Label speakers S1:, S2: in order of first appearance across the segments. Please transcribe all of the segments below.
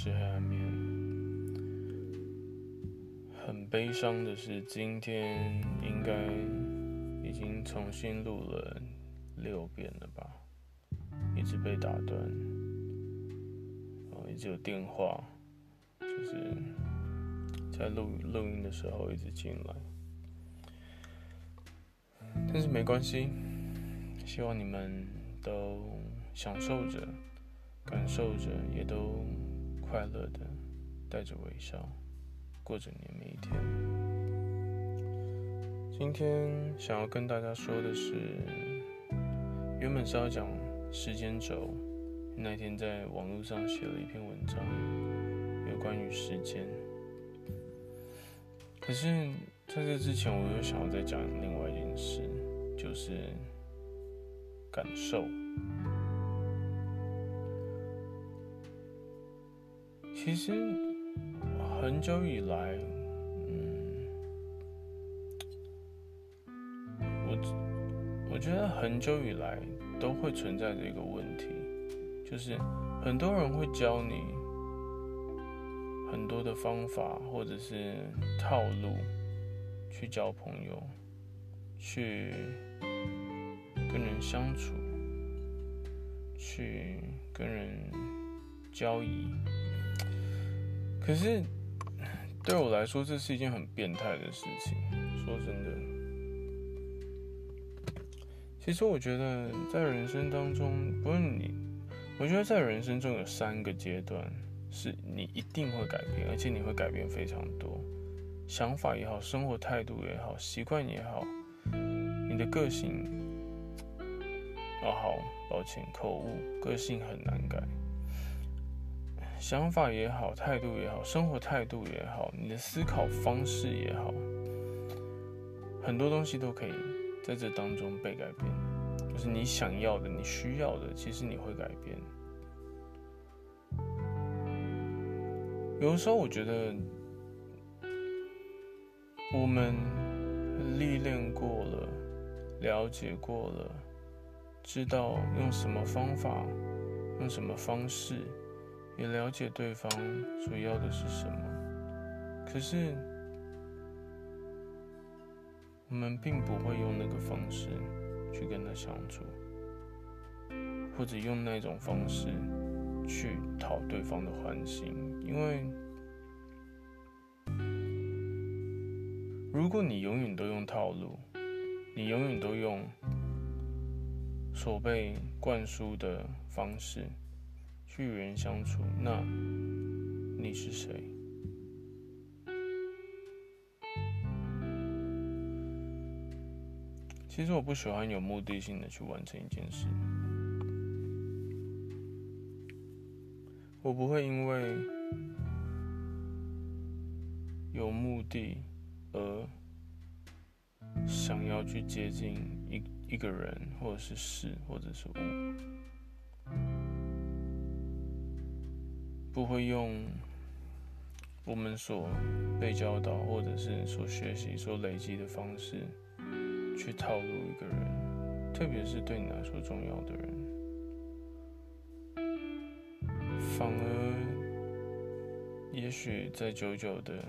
S1: 是黑暗面。很悲伤的是，今天应该已经重新录了六遍了吧？一直被打断，然后一直有电话，就是在录录音的时候一直进来。但是没关系，希望你们都享受着。感受着，也都快乐的，带着微笑，过着你的每一天。今天想要跟大家说的是，原本是要讲时间轴，那天在网络上写了一篇文章，有关于时间。可是在这之前，我又想要再讲另外一件事，就是感受。其实很久以来，嗯，我我觉得很久以来都会存在着一个问题，就是很多人会教你很多的方法或者是套路去交朋友，去跟人相处，去跟人交易。可是，对我来说，这是一件很变态的事情。说真的，其实我觉得在人生当中，不是你，我觉得在人生中有三个阶段是你一定会改变，而且你会改变非常多，想法也好，生活态度也好，习惯也好，你的个性，哦好，抱歉，口误，个性很难改。想法也好，态度也好，生活态度也好，你的思考方式也好，很多东西都可以在这当中被改变。就是你想要的，你需要的，其实你会改变。有的时候，我觉得我们历练过了，了解过了，知道用什么方法，用什么方式。也了解对方所要的是什么，可是我们并不会用那个方式去跟他相处，或者用那种方式去讨对方的欢心，因为如果你永远都用套路，你永远都用所被灌输的方式。去与人相处，那你是谁？其实我不喜欢有目的性的去完成一件事。我不会因为有目的而想要去接近一一个人，或者是事，或者是物。不会用我们所被教导，或者是所学习、所累积的方式去套路一个人，特别是对你来说重要的人，反而也许在久久的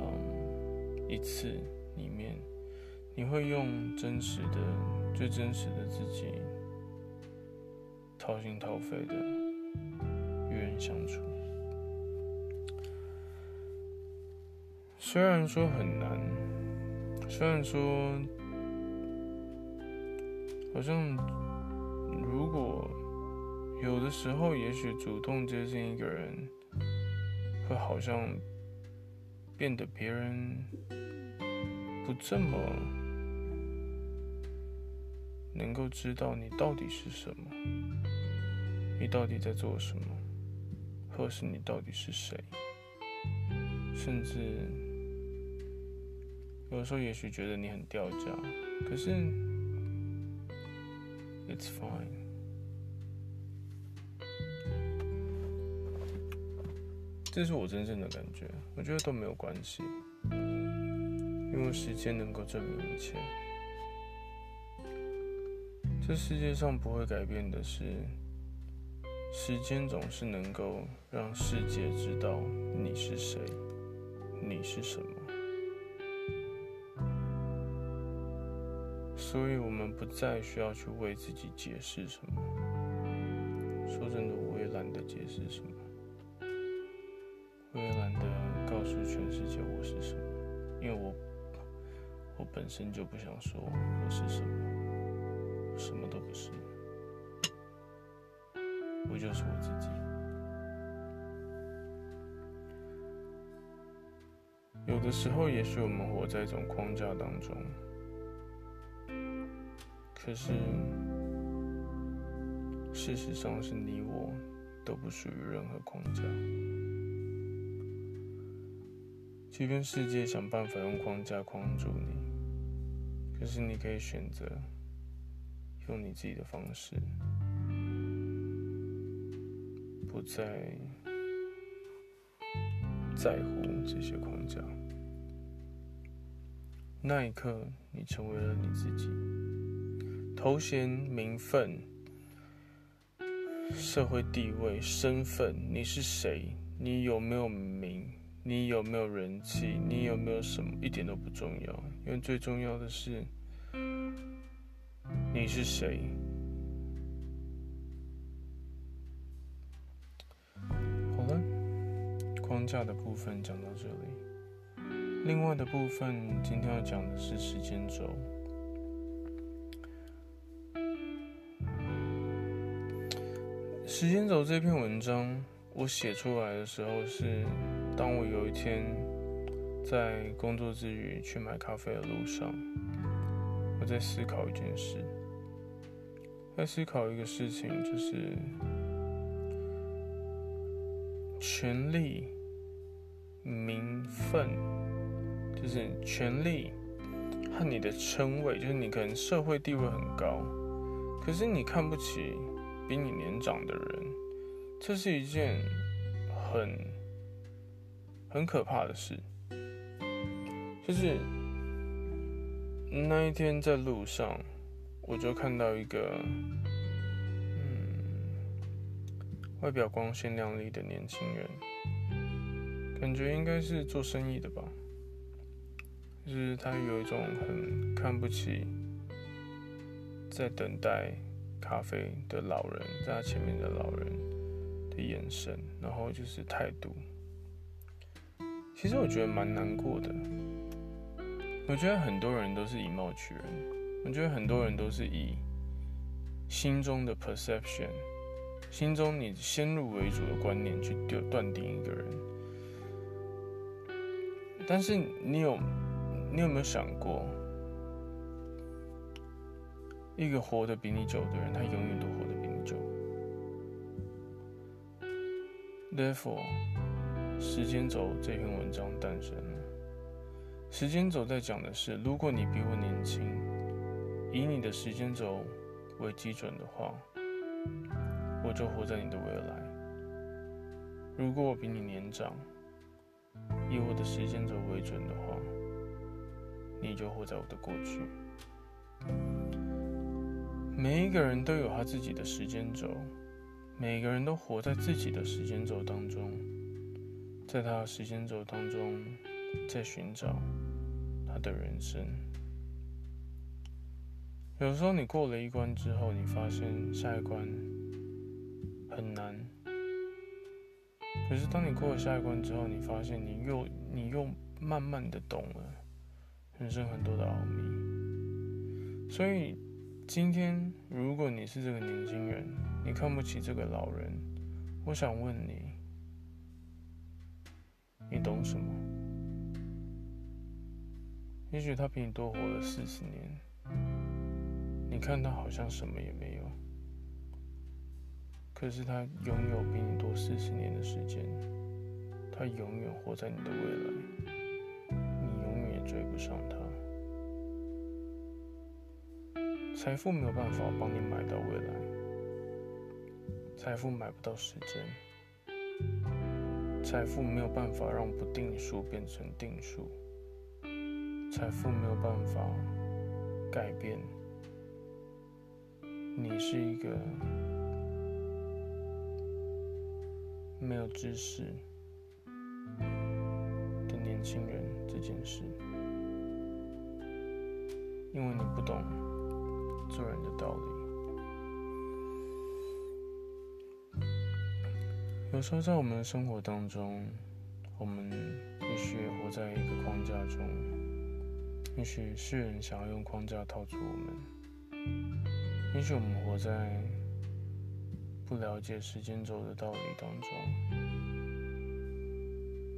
S1: 嗯一次里面，你会用真实的、最真实的自己。掏心掏肺的与人相处，虽然说很难，虽然说好像如果有的时候，也许主动接近一个人，会好像变得别人不这么能够知道你到底是什么。你到底在做什么？或是你到底是谁？甚至有时候也许觉得你很掉价，可是 it's fine。这是我真正的感觉，我觉得都没有关系，因为时间能够证明一切。这世界上不会改变的是。时间总是能够让世界知道你是谁，你是什么。所以，我们不再需要去为自己解释什么。说真的，我也懒得解释什么，我也懒得告诉全世界我是什么，因为我我本身就不想说我是什么，什么都不是，我就是我自己。有的时候，也许我们活在一种框架当中，可是。事实上是你我都不属于任何框架，即便世界想办法用框架框住你，可是你可以选择用你自己的方式，不再在乎这些框架。那一刻，你成为了你自己，头衔、名分。社会地位、身份，你是谁？你有没有名？你有没有人气？你有没有什么？一点都不重要，因为最重要的是你是谁。框架的部分讲到这里，另外的部分今天要讲的是时间轴。时间轴这篇文章，我写出来的时候是，当我有一天在工作之余去买咖啡的路上，我在思考一件事，在思考一个事情，就是权力、名分，就是权力和你的称谓，就是你可能社会地位很高，可是你看不起。比你年长的人，这是一件很很可怕的事。就是那一天在路上，我就看到一个嗯，外表光鲜亮丽的年轻人，感觉应该是做生意的吧。就是他有一种很看不起，在等待。咖啡的老人，在他前面的老人的眼神，然后就是态度。其实我觉得蛮难过的。我觉得很多人都是以貌取人，我觉得很多人都是以心中的 perception，心中你先入为主的观念去断定一个人。但是你有，你有没有想过？一个活得比你久的人，他永远都活得比你久。Therefore，时间轴这篇文章诞生了。时间轴在讲的是，如果你比我年轻，以你的时间轴为基准的话，我就活在你的未来；如果我比你年长，以我的时间轴为准的话，你就活在我的过去。每一个人都有他自己的时间轴，每个人都活在自己的时间轴当中，在他的时间轴当中，在寻找他的人生。有时候你过了一关之后，你发现下一关很难。可是当你过了下一关之后，你发现你又你又慢慢的懂了人生很多的奥秘，所以。今天，如果你是这个年轻人，你看不起这个老人，我想问你，你懂什么？也许他比你多活了四十年，你看他好像什么也没有，可是他拥有比你多四十年的时间，他永远活在你的未来，你永远也追不上他。财富没有办法帮你买到未来，财富买不到时间，财富没有办法让不定数变成定数，财富没有办法改变你是一个没有知识的年轻人这件事，因为你不懂做人的道理。有时候在我们的生活当中，我们也许活在一个框架中，也许世人想要用框架套住我们，也许我们活在不了解时间轴的道理当中，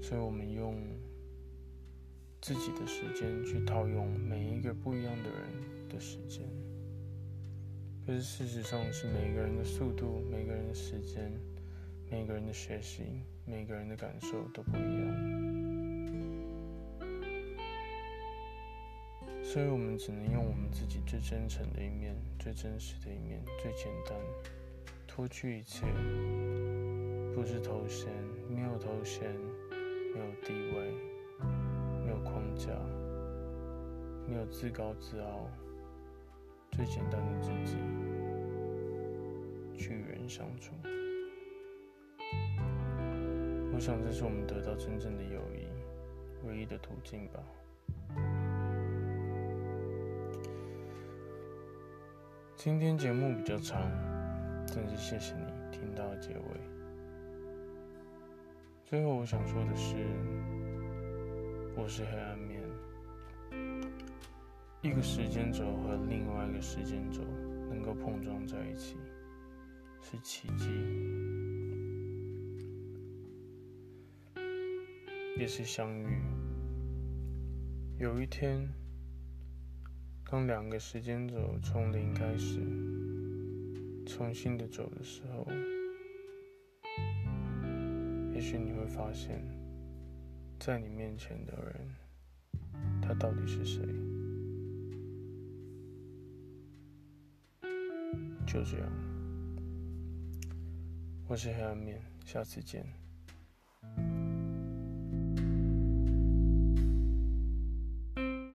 S1: 所以我们用自己的时间去套用每一个不一样的人的时间，可是事实上是每个人的速度，每个人的时间。每个人的学习，每个人的感受都不一样，所以我们只能用我们自己最真诚的一面、最真实的一面、最简单，脱去一切，不是头衔，没有头衔，没有地位，没有框架，没有自高自傲，最简单的自己，去与人相处。我想，这是我们得到真正的友谊唯一的途径吧。今天节目比较长，真是谢谢你听到结尾。最后，我想说的是，我是黑暗面，一个时间轴和另外一个时间轴能够碰撞在一起，是奇迹。也是相遇。有一天，当两个时间轴从零开始，重新的走的时候，也许你会发现，在你面前的人，他到底是谁？就这样，我是黑暗面，下次见。